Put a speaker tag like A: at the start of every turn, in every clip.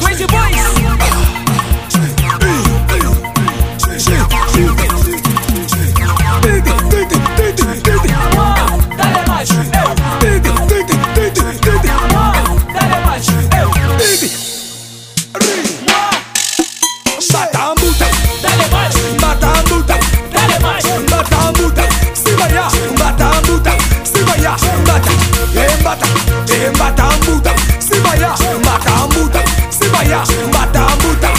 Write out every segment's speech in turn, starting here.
A: Crazy Boys. Dale mais. Dale mais.
B: Bata a multa,
A: Dale mais.
B: bata a multa,
A: Dale mais.
B: bata a multa, se vai a, bata a multa, se vai a, bata, eh bata, baya, matamuta Se baya, matamuta.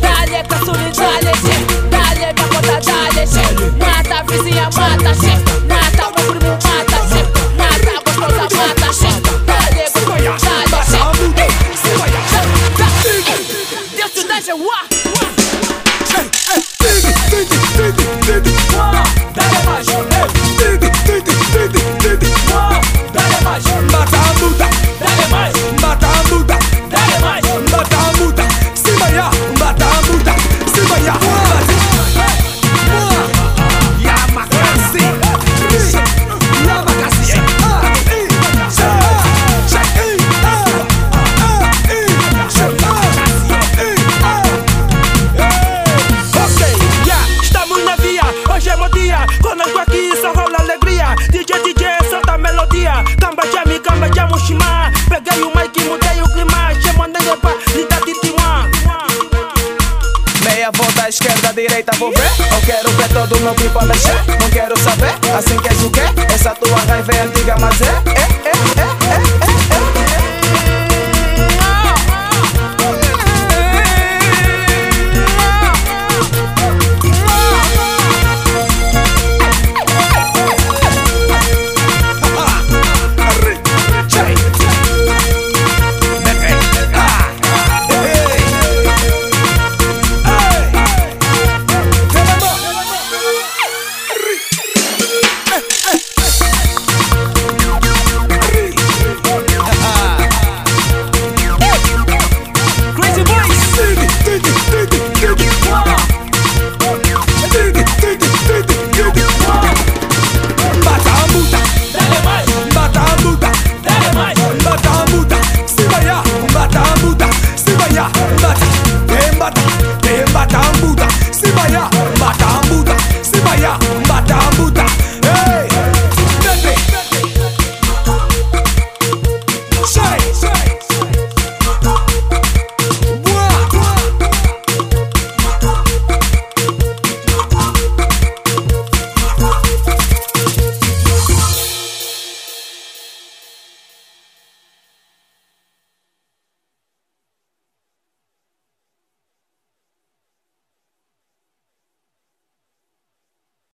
C: Dale, ca suri, dale, dale, capota, dale, mata, vizinha, mata,
D: chefe direita, vou ver. Não quero ver todo meu pipa mexer. Não quero saber, assim que é o que Essa tua raiva é antiga, mas é, é, é, é, é. é.